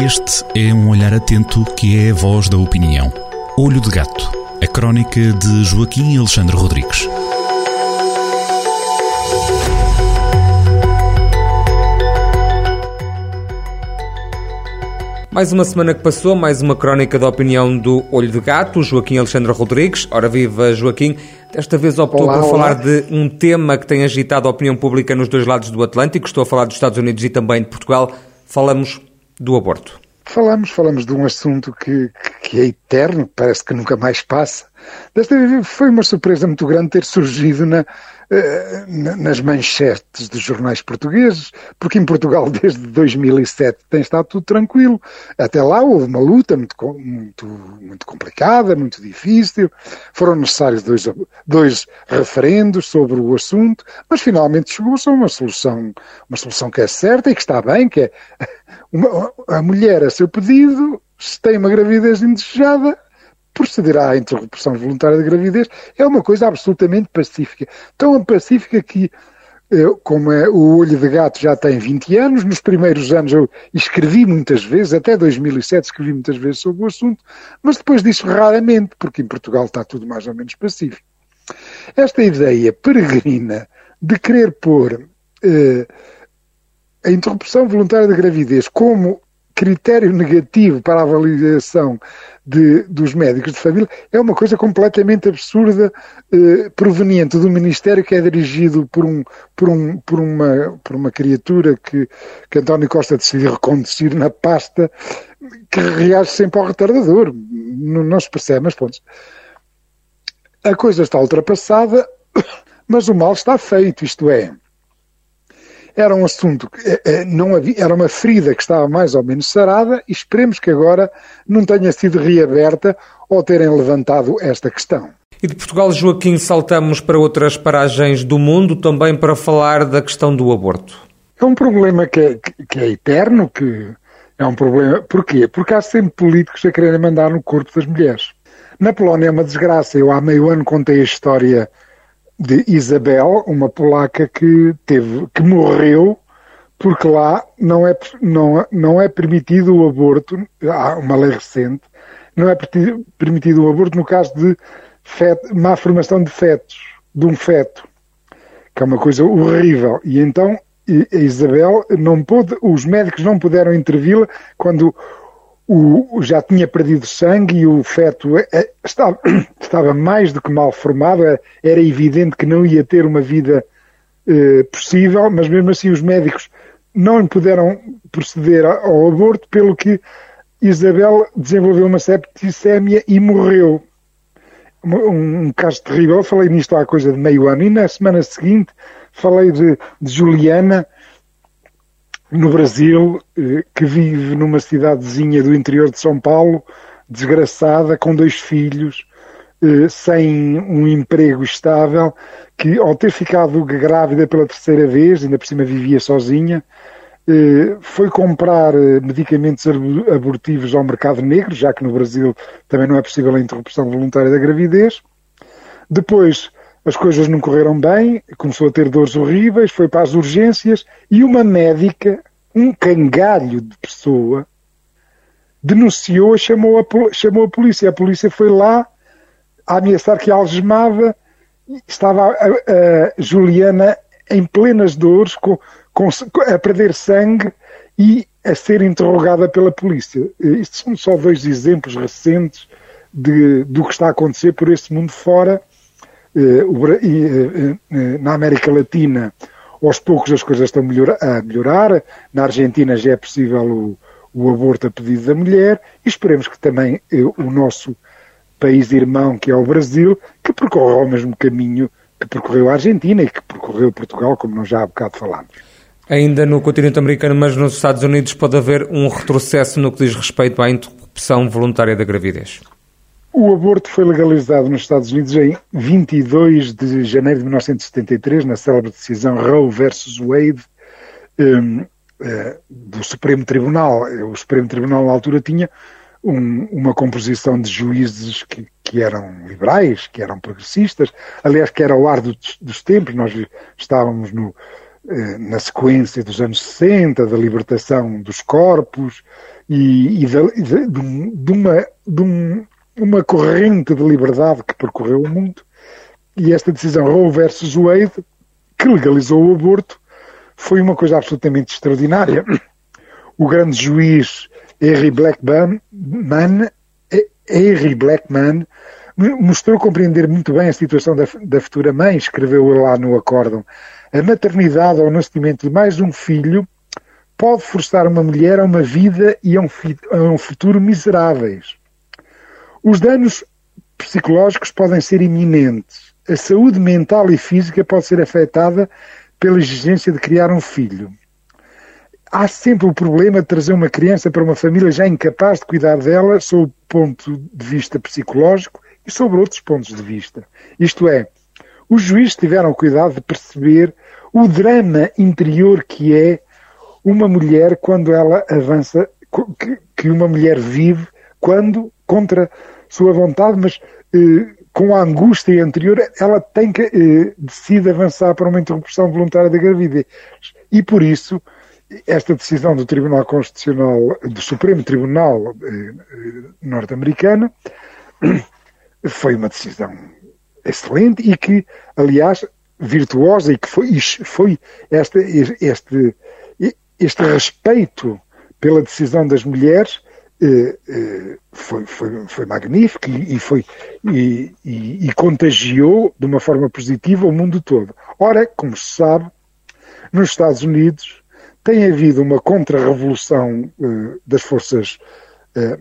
Este é um olhar atento que é a voz da opinião. Olho de Gato, a crónica de Joaquim Alexandre Rodrigues. Mais uma semana que passou, mais uma crónica da opinião do Olho de Gato, Joaquim Alexandre Rodrigues. Ora viva, Joaquim. Desta vez optou olá, por olá. falar de um tema que tem agitado a opinião pública nos dois lados do Atlântico. Estou a falar dos Estados Unidos e também de Portugal. Falamos do aborto. Falamos, falamos de um assunto que, que é eterno, parece que nunca mais passa. Desta vez foi uma surpresa muito grande ter surgido na, nas manchetes dos jornais portugueses, porque em Portugal desde 2007 tem estado tudo tranquilo. Até lá houve uma luta muito, muito, muito complicada, muito difícil. Foram necessários dois, dois referendos sobre o assunto, mas finalmente chegou-se a uma solução, uma solução que é certa e que está bem, que é uma, a mulher a seu pedido, se tem uma gravidez indesejada, procederá à interrupção voluntária da gravidez, é uma coisa absolutamente pacífica. Tão pacífica que, eh, como é, o olho de gato já tem 20 anos, nos primeiros anos eu escrevi muitas vezes, até 2007 escrevi muitas vezes sobre o assunto, mas depois disso raramente, porque em Portugal está tudo mais ou menos pacífico. Esta ideia peregrina de querer pôr eh, a interrupção voluntária da gravidez como critério negativo para a avaliação de, dos médicos de família é uma coisa completamente absurda, eh, proveniente do Ministério que é dirigido por, um, por, um, por, uma, por uma criatura que, que António Costa decidiu reconduzir na pasta, que reage sempre ao retardador. Não, não se percebe, mas pontos. A coisa está ultrapassada, mas o mal está feito, isto é era um assunto que eh, eh, não havia, era uma ferida que estava mais ou menos sarada e esperemos que agora não tenha sido reaberta ou terem levantado esta questão. E de Portugal, Joaquim, saltamos para outras paragens do mundo também para falar da questão do aborto. É um problema que é, que é eterno, que é um problema. Porquê? Porque há sempre políticos a quererem mandar no corpo das mulheres. Na Polónia é uma desgraça. Eu há meio ano contei a história de Isabel, uma polaca que teve, que morreu porque lá não é, não, não é permitido o aborto, há uma lei recente, não é permitido o aborto no caso de feto, má formação de fetos, de um feto, que é uma coisa horrível. E então a Isabel não pôde, os médicos não puderam intervir quando o, já tinha perdido sangue e o feto é, é, estava, estava, mais do que mal formado, era, é, era evidente que não ia ter uma vida eh, possível, mas mesmo assim os médicos não puderam proceder ao aborto, pelo que Isabel desenvolveu uma septicémia e morreu. Um, um, caso terrível. Falei nisto há coisa de meio ano e na semana seguinte falei de, de Juliana, no Brasil, eh, que vive numa cidadezinha do interior de São Paulo, desgraçada, com dois filhos, eh, sem um emprego estável, que ao ter ficado grávida pela terceira vez, ainda por cima vivia sozinha, eh, foi comprar medicamentos abortivos ao mercado negro, já que no Brasil também não é possível a interrupção voluntária da gravidez. Depois as coisas não correram bem, começou a ter dores horríveis, foi para as urgências e uma médica, um cangalho de pessoa, denunciou, chamou a, chamou a polícia. A polícia foi lá a ameaçar que a algemava. Estava a, a Juliana em plenas dores, com, com, a perder sangue e a ser interrogada pela polícia. Isto são só dois exemplos recentes de, do que está a acontecer por esse mundo fora na América Latina, aos poucos as coisas estão a melhorar. Na Argentina já é possível o, o aborto a pedido da mulher e esperemos que também o nosso país irmão, que é o Brasil, que percorra o mesmo caminho que percorreu a Argentina e que percorreu Portugal, como nós já há bocado falámos. Ainda no continente americano, mas nos Estados Unidos, pode haver um retrocesso no que diz respeito à interrupção voluntária da gravidez? O aborto foi legalizado nos Estados Unidos em 22 de janeiro de 1973, na célebre decisão Roe versus Wade um, uh, do Supremo Tribunal. O Supremo Tribunal, na altura, tinha um, uma composição de juízes que, que, eram liberais, que eram progressistas, aliás, que era o ar do, dos tempos. Nós estávamos no, uh, na sequência dos anos 60, da libertação dos corpos e, e de, de, de, uma, de um, uma corrente de liberdade que percorreu o mundo. E esta decisão Roe versus Wade, que legalizou o aborto, foi uma coisa absolutamente extraordinária. O grande juiz Henry Blackman, Henry Blackman mostrou compreender muito bem a situação da, da futura mãe, escreveu lá no acórdão. A maternidade ou o nascimento de mais um filho pode forçar uma mulher a uma vida e a um, a um futuro miseráveis. Os danos psicológicos podem ser iminentes. A saúde mental e física pode ser afetada pela exigência de criar um filho. Há sempre o problema de trazer uma criança para uma família já incapaz de cuidar dela sob o ponto de vista psicológico e sobre outros pontos de vista. Isto é, os juízes tiveram cuidado de perceber o drama interior que é uma mulher quando ela avança, que uma mulher vive quando, contra sua vontade, mas eh, com a angústia anterior, ela tem que eh, decide avançar para uma interrupção voluntária da gravidez. E por isso, esta decisão do Tribunal Constitucional, do Supremo Tribunal eh, norte-americano, foi uma decisão excelente e que, aliás, virtuosa e que foi, foi este, este, este respeito pela decisão das mulheres foi, foi, foi magnífico e, foi, e, e, e, contagiou de uma forma positiva o mundo todo. Ora, como se sabe, nos Estados Unidos tem havido uma contra-revolução eh, das forças eh,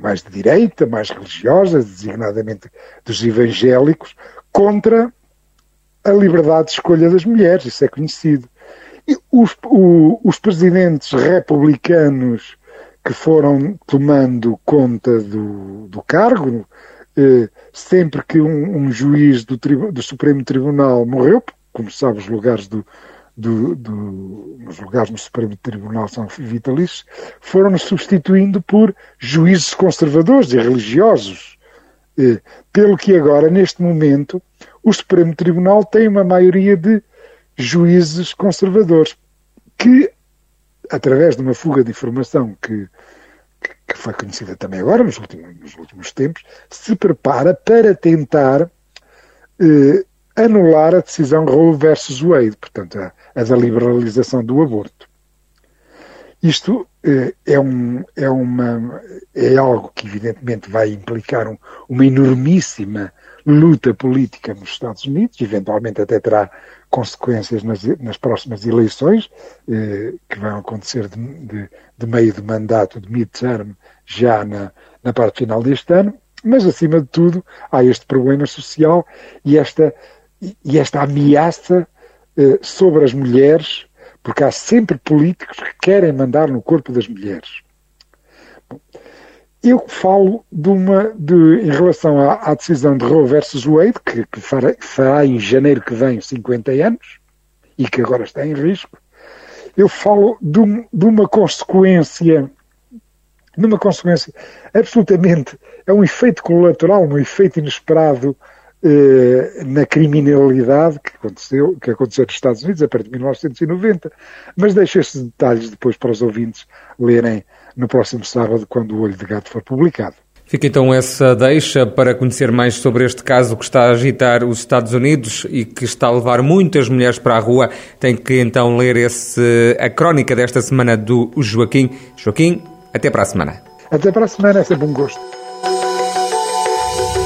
mais de direita, mais religiosas, designadamente dos evangélicos, contra a liberdade de escolha das mulheres, isso é conhecido. E os, o, os presidentes republicanos que foram tomando conta do, do cargo, eh, sempre que um, um juiz do, do, Supremo Tribunal morreu, como sabe, os lugares do, do, do, os lugares no Supremo Tribunal são vitalícios, foram substituindo por juízes conservadores e religiosos. Eh, pelo que agora, neste momento, o Supremo Tribunal tem uma maioria de juízes conservadores, que, através de uma fuga de informação que, que foi conhecida também agora, nos últimos, nos últimos tempos, se prepara para tentar eh, anular a decisão Roe versus Wade, portanto, a, a da liberalização do aborto. Isto eh, é, um, é, uma, é algo que, evidentemente, vai implicar um, uma enormíssima luta política nos Estados Unidos, eventualmente até terá consequências nas, nas próximas eleições, eh, que vão acontecer de, de, de, meio de mandato, de midterm, já na, na parte final deste ano, mas acima de tudo há este problema social e esta, e esta ameaça eh, sobre as mulheres, porque há sempre políticos que querem mandar no corpo das mulheres. Bom, eu falo de uma, de, em relação à, à, decisão de Roe versus Wade, que, que fará, em janeiro que vem 50 anos, e que agora está em risco, eu falo de, um, de uma consequência, de uma consequência absolutamente, é um efeito colateral, um efeito inesperado eh, na criminalidade que aconteceu, que aconteceu nos Estados Unidos a partir de 1990. Mas deixo estes detalhes depois para os ouvintes lerem no próximo sábado, quando o Olho de Gato for publicado. Fica então essa deixa para conhecer mais sobre este caso que está a agitar os Estados Unidos e que está a levar muitas mulheres para a rua. Tem que então ler esse, a crónica desta semana do Joaquim. Joaquim, até para a semana. Até para a semana, é sempre um gosto.